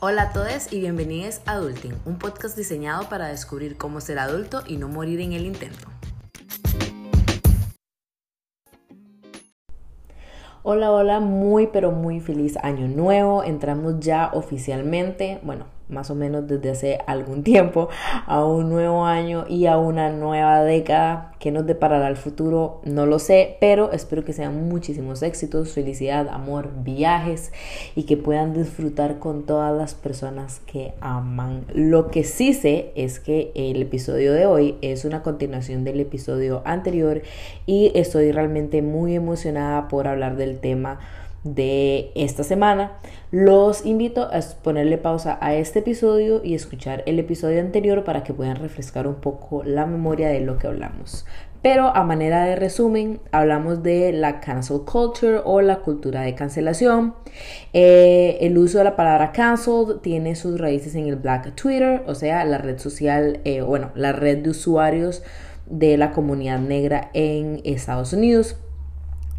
Hola a todos y bienvenidos a Adulting, un podcast diseñado para descubrir cómo ser adulto y no morir en el intento. Hola, hola, muy pero muy feliz año nuevo. Entramos ya oficialmente, bueno, más o menos desde hace algún tiempo, a un nuevo año y a una nueva década. que nos deparará el futuro? No lo sé, pero espero que sean muchísimos éxitos, felicidad, amor, viajes y que puedan disfrutar con todas las personas que aman. Lo que sí sé es que el episodio de hoy es una continuación del episodio anterior y estoy realmente muy emocionada por hablar del tema de esta semana. Los invito a ponerle pausa a este episodio y escuchar el episodio anterior para que puedan refrescar un poco la memoria de lo que hablamos. Pero a manera de resumen, hablamos de la cancel culture o la cultura de cancelación. Eh, el uso de la palabra cancel tiene sus raíces en el Black Twitter, o sea, la red social, eh, bueno, la red de usuarios de la comunidad negra en Estados Unidos.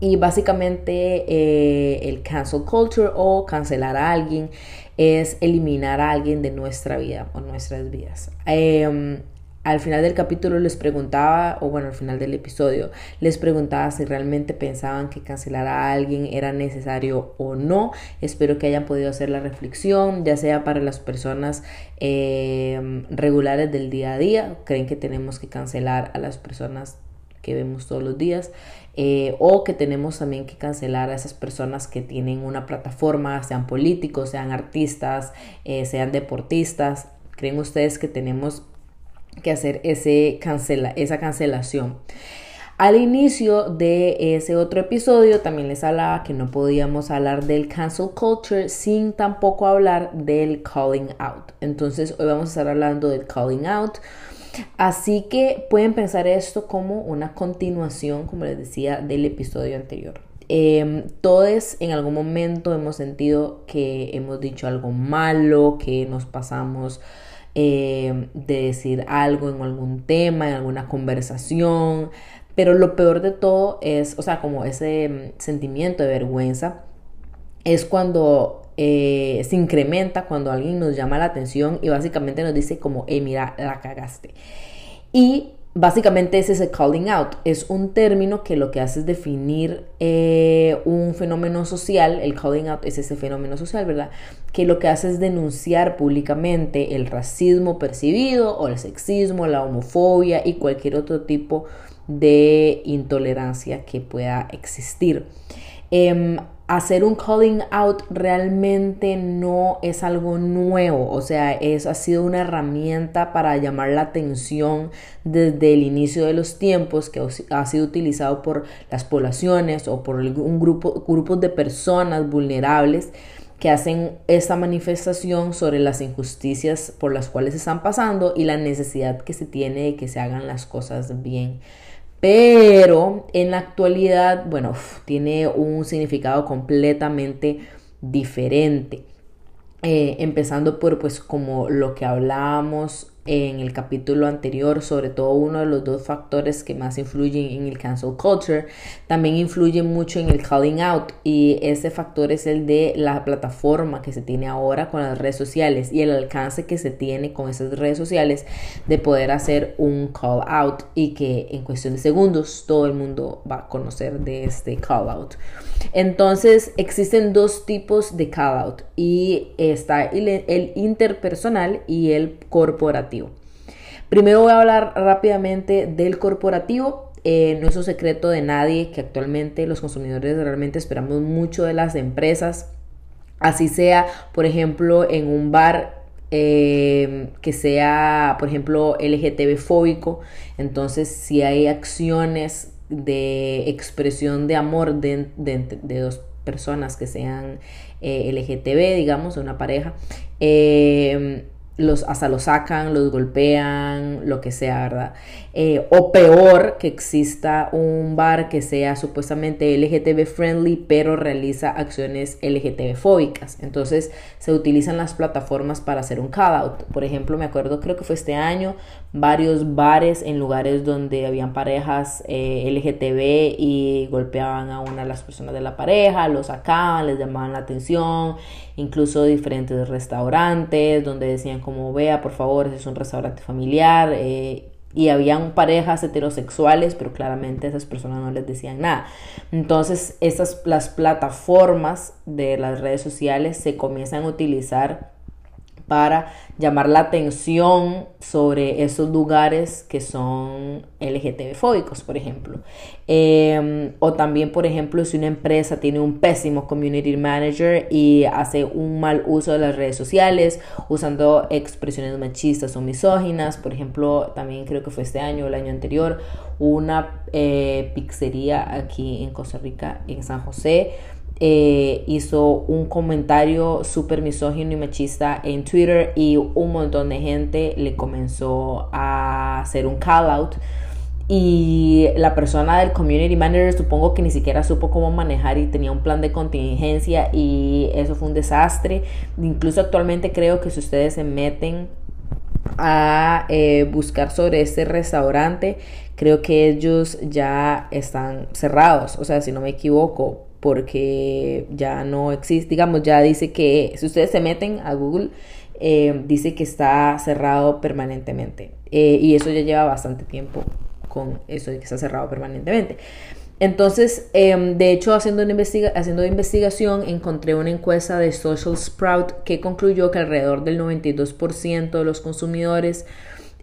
Y básicamente eh, el cancel culture o cancelar a alguien es eliminar a alguien de nuestra vida o nuestras vidas. Em, al final del capítulo les preguntaba, o bueno, al final del episodio, les preguntaba si realmente pensaban que cancelar a alguien era necesario o no. Espero que hayan podido hacer la reflexión, ya sea para las personas em, regulares del día a día, creen que tenemos que cancelar a las personas que vemos todos los días, eh, o que tenemos también que cancelar a esas personas que tienen una plataforma, sean políticos, sean artistas, eh, sean deportistas. ¿Creen ustedes que tenemos que hacer ese cancela, esa cancelación? Al inicio de ese otro episodio también les hablaba que no podíamos hablar del cancel culture sin tampoco hablar del calling out. Entonces hoy vamos a estar hablando del calling out. Así que pueden pensar esto como una continuación, como les decía, del episodio anterior. Eh, todos en algún momento hemos sentido que hemos dicho algo malo, que nos pasamos em, de decir algo en algún tema, en alguna conversación, pero lo peor de todo es, o sea, como ese em, sentimiento de vergüenza, es cuando eh, se incrementa cuando alguien nos llama la atención y básicamente nos dice como, hey, mira, la cagaste. Y básicamente ese es el calling out. Es un término que lo que hace es definir eh, un fenómeno social. El calling out es ese fenómeno social, ¿verdad? Que lo que hace es denunciar públicamente el racismo percibido o el sexismo, la homofobia y cualquier otro tipo de intolerancia que pueda existir. Em, hacer un calling out realmente no es algo nuevo, o sea, es, ha sido una herramienta para llamar la atención desde el inicio de los tiempos que ha sido utilizado por las poblaciones o por un grupo, grupos de personas vulnerables que hacen esta manifestación sobre las injusticias por las cuales están pasando y la necesidad que se tiene de que se hagan las cosas bien. Pero en la actualidad, bueno, tiene un significado completamente diferente. Eh, empezando por pues como lo que hablábamos en el capítulo anterior, sobre todo uno de los dos factores que más influyen en el cancel culture, también influye mucho en el calling out y ese factor es el de la plataforma que se tiene ahora con las redes sociales y el alcance que se tiene con esas redes sociales de poder hacer un call out y que en cuestión de segundos todo el mundo va a conocer de este call out. Entonces existen dos tipos de call out y está el interpersonal y el corporativo. Primero voy a hablar rápidamente del corporativo. Eh, no es un secreto de nadie que actualmente los consumidores realmente esperamos mucho de las empresas. Así sea, por ejemplo, en un bar eh, que sea, por ejemplo, LGTB fóbico. Entonces, si hay acciones de expresión de amor de, dos personas que sean eh, LGTB, digamos, una pareja, eh, los, hasta los sacan, los golpean, lo que sea, ¿verdad? Eh, o peor, que exista un bar que sea supuestamente LGTB friendly, pero realiza acciones LGTB fóbicas. Entonces se utilizan las plataformas para hacer un call out. Por ejemplo, me acuerdo, creo que fue este año, varios bares en lugares donde habían parejas eh, LGTB y golpeaban a una de las personas de la pareja, los sacaban, les llamaban la atención, incluso diferentes restaurantes donde decían como vea por favor, ese es un restaurante familiar. Eh, y habían parejas heterosexuales, pero claramente esas personas no les decían nada. Entonces, estas las plataformas de las redes sociales se comienzan a utilizar para llamar la atención sobre esos lugares que son LGTB fóbicos, por ejemplo. Em, o también, por ejemplo, si una empresa tiene un pésimo community manager y hace un mal uso de las redes sociales, usando expresiones machistas o misóginas, por ejemplo, también creo que fue este año o el año anterior, una eh, pizzería aquí en Costa Rica, en San José, eh, hizo un comentario súper misógino y machista en Twitter y un montón de gente le comenzó a hacer un call out y la persona del community manager supongo que ni siquiera supo cómo manejar y tenía un plan de contingencia y eso fue un desastre. Incluso actualmente creo que si ustedes se meten a eh, buscar sobre este restaurante, creo que ellos ya están cerrados, o sea, si no me equivoco, porque ya no existe, digamos, ya dice que si ustedes se meten a Google, eh, dice que está cerrado permanentemente. Eh, y eso ya lleva bastante tiempo con eso de que está cerrado permanentemente. Entonces, em, de hecho, haciendo, una haciendo investigación, encontré una encuesta de Social Sprout que concluyó que alrededor del 92% de los consumidores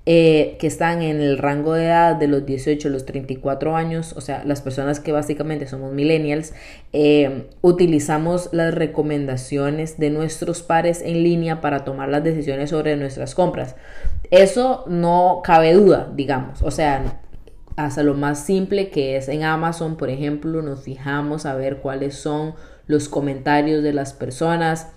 eh, que están en el rango de edad de los 18 a los 34 años, o sea, las personas que básicamente somos millennials, eh, utilizamos las recomendaciones de nuestros pares en línea para tomar las decisiones sobre nuestras compras. Eso no cabe duda, digamos, o sea, hasta lo más simple que es en Amazon, por ejemplo, nos fijamos a ver cuáles son los comentarios de las personas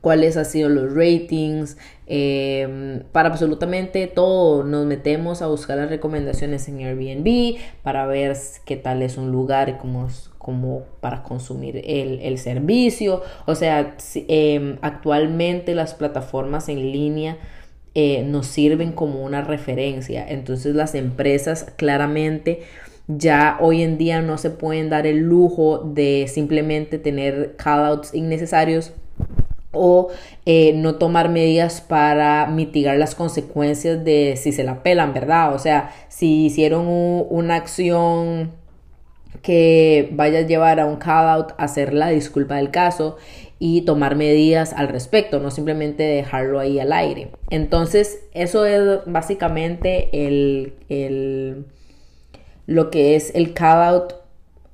cuáles han sido los ratings, em, para absolutamente todo. Nos metemos a buscar las recomendaciones en Airbnb para ver qué tal es un lugar como, como para consumir el, servicio. O sea, em, actualmente las plataformas en línea eh, nos sirven como una referencia. Entonces las empresas claramente ya hoy en día no se pueden dar el lujo de simplemente tener callouts innecesarios o eh, no tomar medidas para mitigar las consecuencias de si se la pelan, ¿verdad? O sea, si hicieron una acción que vaya a llevar a un call out, hacer la disculpa del caso y tomar medidas al respecto, no simplemente dejarlo ahí al aire. Entonces, eso es básicamente el, el lo que es el call out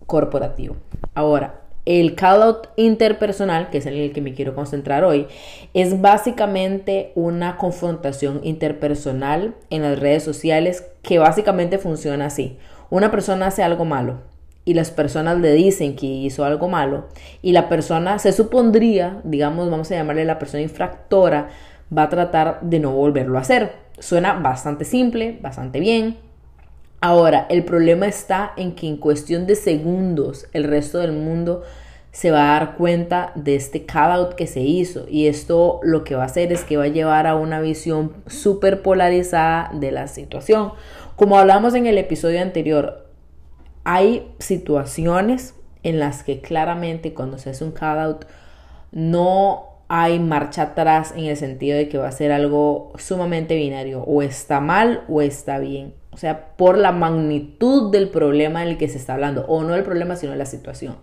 corporativo. Ahora, el call-out interpersonal, que es en el que me quiero concentrar hoy, es básicamente una confrontación interpersonal en las redes sociales que básicamente funciona así. Una persona hace algo malo y las personas le dicen que hizo algo malo y la persona se supondría, digamos, vamos a llamarle la persona infractora, va a tratar de no volverlo a hacer. Suena bastante simple, bastante bien, Ahora, el problema está en que en cuestión de segundos el resto del mundo se va a dar cuenta de este call out que se hizo y esto lo que va a hacer es que va a llevar a una visión súper polarizada de la situación. Como hablamos en el episodio anterior, hay situaciones en las que claramente cuando se hace un call out no hay marcha atrás en el sentido de que va a ser algo sumamente binario, o está mal o está bien. O sea, por la magnitud del problema del que se está hablando, o no el problema, sino la situación.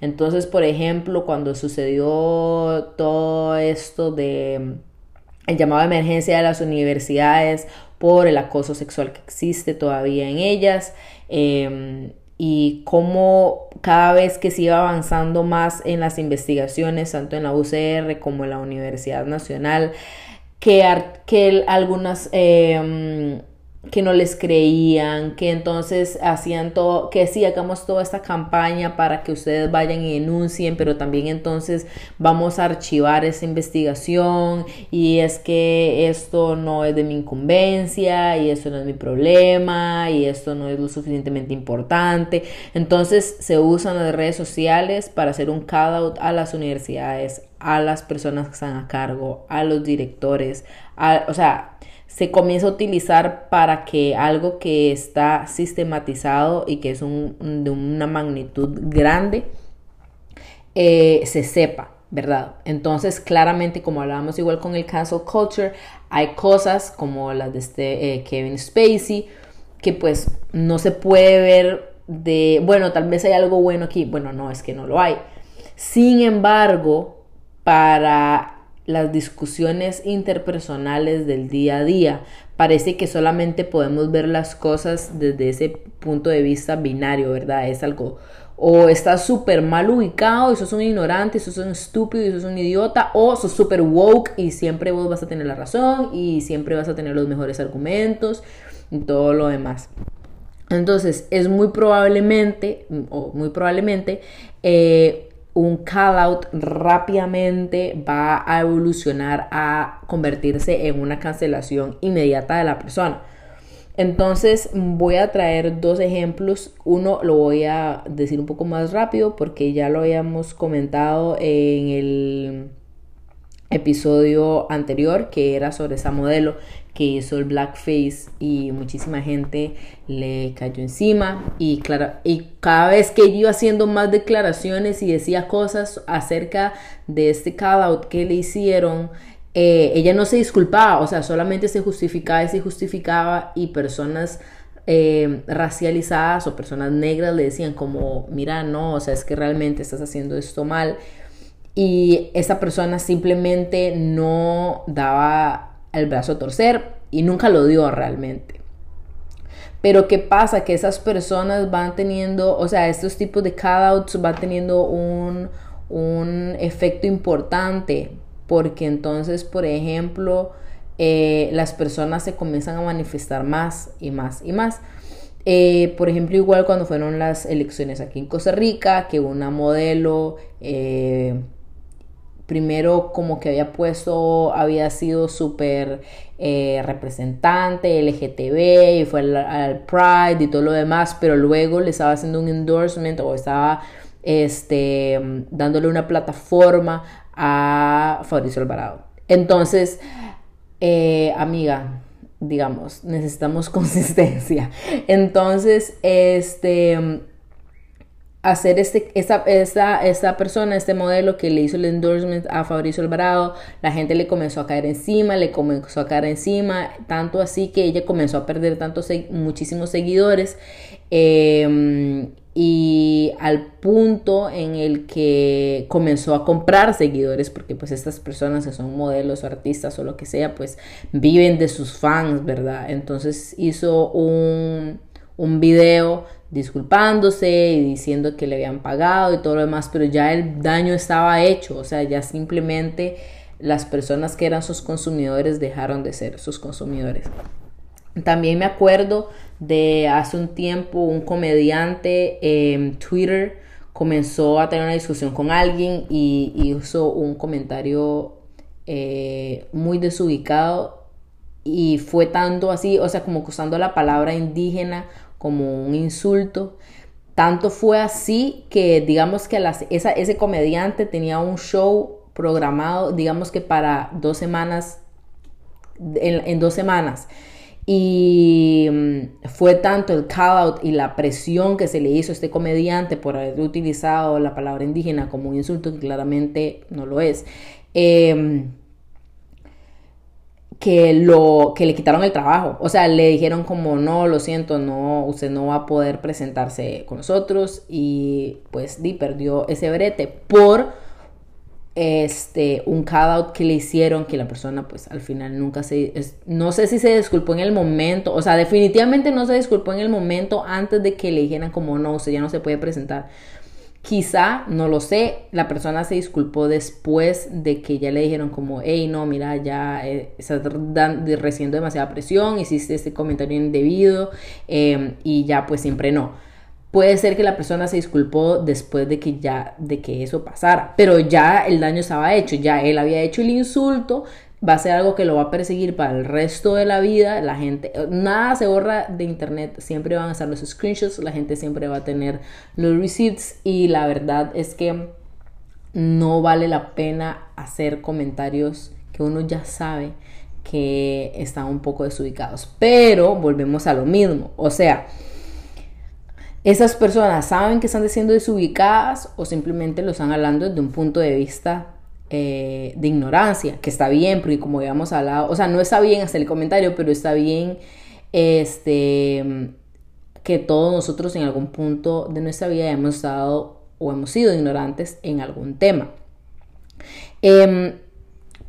Entonces, por ejemplo, cuando sucedió todo esto de el llamado de emergencia de las universidades por el acoso sexual que existe todavía en ellas, em, y cómo cada vez que se iba avanzando más en las investigaciones, tanto en la UCR como en la Universidad Nacional, que, que algunas... Em, que no les creían, que entonces hacían todo, que sí, hagamos toda esta campaña para que ustedes vayan y denuncien, pero también entonces vamos a archivar esa investigación y es que esto no es de mi incumbencia y esto no es mi problema y esto no es lo suficientemente importante. Entonces se usan las redes sociales para hacer un call out a las universidades, a las personas que están a cargo, a los directores, a, o sea, se comienza a utilizar para que algo que está sistematizado y que es de una magnitud grande eh, se sepa, ¿verdad? Entonces, claramente, como hablábamos igual con el cancel culture, hay cosas como las de este eh, Kevin Spacey que pues no se puede ver de, bueno, tal vez hay algo bueno aquí, bueno, no, es que no lo hay. Sin embargo, para las discusiones interpersonales del día a día. Parece que solamente podemos ver las cosas desde ese punto de vista binario, ¿verdad? Es algo o estás súper mal ubicado y sos un ignorante, y sos un estúpido y sos un idiota, o sos súper woke y siempre vos vas a tener la razón y siempre vas a tener los mejores argumentos y todo lo demás. Entonces, es muy probablemente, o muy probablemente, eh, un call out rápidamente va a evolucionar a convertirse en una cancelación inmediata de la persona. Entonces voy a traer dos ejemplos. Uno lo voy a decir un poco más rápido porque ya lo habíamos comentado en el episodio anterior que era sobre esa modelo que hizo el blackface y muchísima gente le cayó encima. Y claro y cada vez que iba haciendo más declaraciones y decía cosas acerca de este call out que le hicieron eh, ella no se disculpaba o sea solamente se justificaba y se justificaba y personas eh, racializadas o personas negras le decían como mira no o sea es que realmente estás haciendo esto mal y esa persona simplemente no daba el brazo a torcer y nunca lo dio realmente. Pero ¿qué pasa? Que esas personas van teniendo, o sea, estos tipos de call-outs van teniendo un, un efecto importante porque entonces, por ejemplo, eh, las personas se comienzan a manifestar más y más y más. Eh, por ejemplo, igual cuando fueron las elecciones aquí en Costa Rica, que una modelo eh, primero como que había puesto, había sido súper eh, representante LGTB y fue al, Pride y todo lo demás, pero luego le estaba haciendo un endorsement o estaba este, dándole una plataforma a Fabricio Alvarado. Entonces, eh, amiga, digamos, necesitamos consistencia. Entonces, este hacer este, esta, esta, persona, este modelo que le hizo el endorsement a Fabricio Alvarado, la gente le comenzó a caer encima, le comenzó a caer encima, tanto así que ella comenzó a perder tantos, muchísimos seguidores. Em, y al punto en el que comenzó a comprar seguidores, porque pues estas personas que son modelos o artistas o lo que sea, pues viven de sus fans, ¿verdad? Entonces hizo un, un video disculpándose y diciendo que le habían pagado y todo lo demás, pero ya el daño estaba hecho, o sea, ya simplemente las personas que eran sus consumidores dejaron de ser sus consumidores. También me acuerdo de hace un tiempo un comediante en Twitter comenzó a tener una discusión con alguien y, hizo un comentario eh, muy desubicado y fue tanto así, o sea, como usando la palabra indígena como un insulto. Tanto fue así que digamos que esa, ese comediante tenía un show programado, digamos que para dos semanas, en, dos semanas. Y mm, fue tanto el call out y la presión que se le hizo a este comediante por haber utilizado la palabra indígena como un insulto que claramente no lo es. Em, que lo que le quitaron el trabajo. O sea, le dijeron como no, lo siento, no, usted no va a poder presentarse con nosotros y pues di perdió ese brete por este un call out que le hicieron que la persona pues al final nunca se no sé si se disculpó en el momento, o sea, definitivamente no se disculpó en el momento antes de que le dijeran como no, usted ya no se puede presentar. Quizá, no lo sé, la persona se disculpó después de que ya le dijeron como, hey, no, mira, ya eh, estás recibiendo demasiada presión, hiciste este comentario indebido em, y ya pues siempre no. Puede ser que la persona se disculpó después de que ya, de que eso pasara, pero ya el daño estaba hecho, ya él había hecho el insulto, va a ser algo que lo va a perseguir para el resto de la vida. La gente, nada se borra de internet, siempre van a estar los screenshots, la gente siempre va a tener los receipts y la verdad es que no vale la pena hacer comentarios que uno ya sabe que están un poco desubicados. Pero volvemos a lo mismo. O sea, esas personas saben que están siendo desubicadas o simplemente lo están hablando desde un punto de vista eh, de ignorancia, que está bien, porque como habíamos hablado, o sea, no está bien hacer el comentario, pero está bien este, que todos nosotros en algún punto de nuestra vida hemos estado o hemos sido ignorantes en algún tema. Em,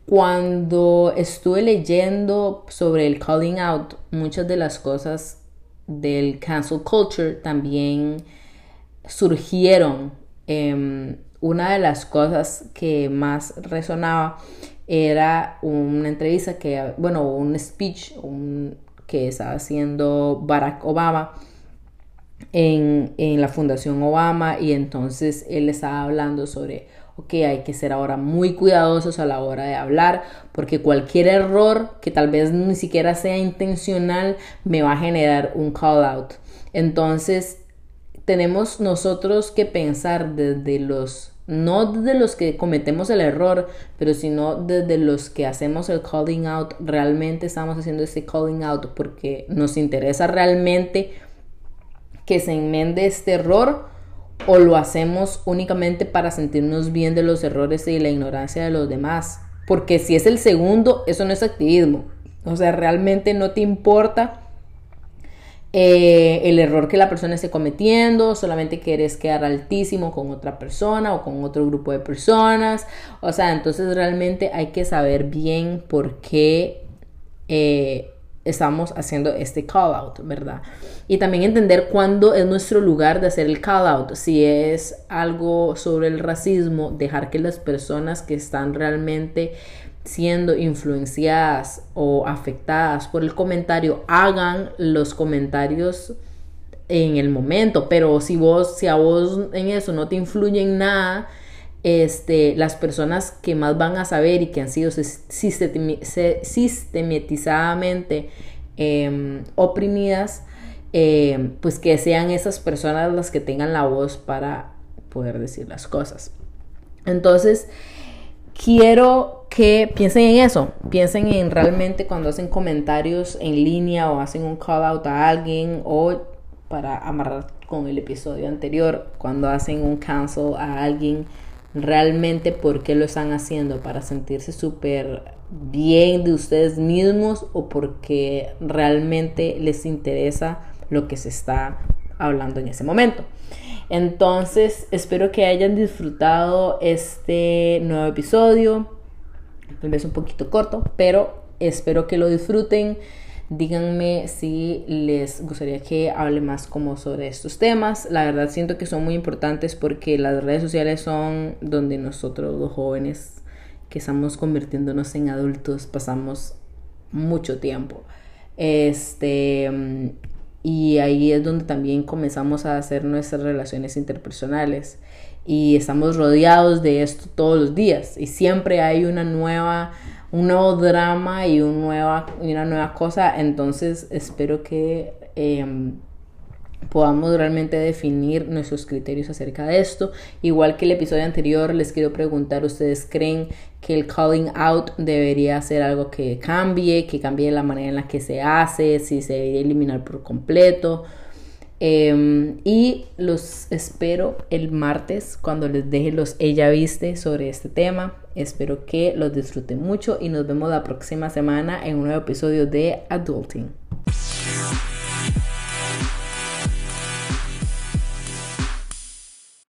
cuando estuve leyendo sobre el calling out, muchas de las cosas del cancel culture también surgieron. Em, una de las cosas que más resonaba era una entrevista que, bueno, un speech que estaba haciendo Barack Obama en, en la Fundación Obama y entonces él estaba hablando sobre ok, hay que ser ahora muy cuidadosos a la hora de hablar, porque cualquier error que tal vez ni siquiera sea intencional me va a generar un call out. Entonces, tenemos nosotros que pensar desde los, no desde los que cometemos el error, pero sino desde los que hacemos el calling out, realmente estamos haciendo ese calling out porque nos interesa realmente que se enmende este error o lo hacemos únicamente para sentirnos bien de los errores y la ignorancia de los demás. Porque si es el segundo, eso no es activismo. O sea, realmente no te importa eh, el error que la persona esté cometiendo, solamente quieres quedar altísimo con otra persona o con otro grupo de personas. O sea, entonces realmente hay que saber bien por qué eh, estamos haciendo este call out, ¿verdad? Y también entender cuándo es nuestro lugar de hacer el call out. Si es algo sobre el racismo, dejar que las personas que están realmente siendo influenciadas o afectadas por el comentario hagan los comentarios en el momento, pero si vos si a vos en eso no te influye en nada, este, las personas que más van a saber y que han sido sistematizadamente em, oprimidas, em, pues que sean esas personas las que tengan la voz para poder decir las cosas. Entonces, quiero que piensen en eso, piensen en realmente cuando hacen comentarios en línea o hacen un call out a alguien o para amarrar con el episodio anterior, cuando hacen un cancel a alguien realmente por qué lo están haciendo, para sentirse súper bien de ustedes mismos o porque realmente les interesa lo que se está hablando en ese momento. Entonces, espero que hayan disfrutado este nuevo episodio. Tal vez un poquito corto, pero espero que lo disfruten. Díganme si les gustaría que hable más como sobre estos temas. La verdad siento que son muy importantes porque las redes sociales son donde nosotros los jóvenes que estamos convirtiéndonos en adultos pasamos mucho tiempo. Este y ahí es donde también comenzamos a hacer nuestras relaciones interpersonales y estamos rodeados de esto todos los días y siempre hay una nueva un nuevo drama y un nueva, una nueva cosa. Entonces espero que em, podamos realmente definir nuestros criterios acerca de esto. Igual que el episodio anterior, les quiero preguntar, ¿ustedes creen que el calling out debería ser algo que cambie, que cambie la manera en la que se hace, si se debería eliminar por completo? Em, y los espero el martes cuando les deje los ella viste sobre este tema. Espero que los disfruten mucho y nos vemos la próxima semana en un nuevo episodio de Adulting.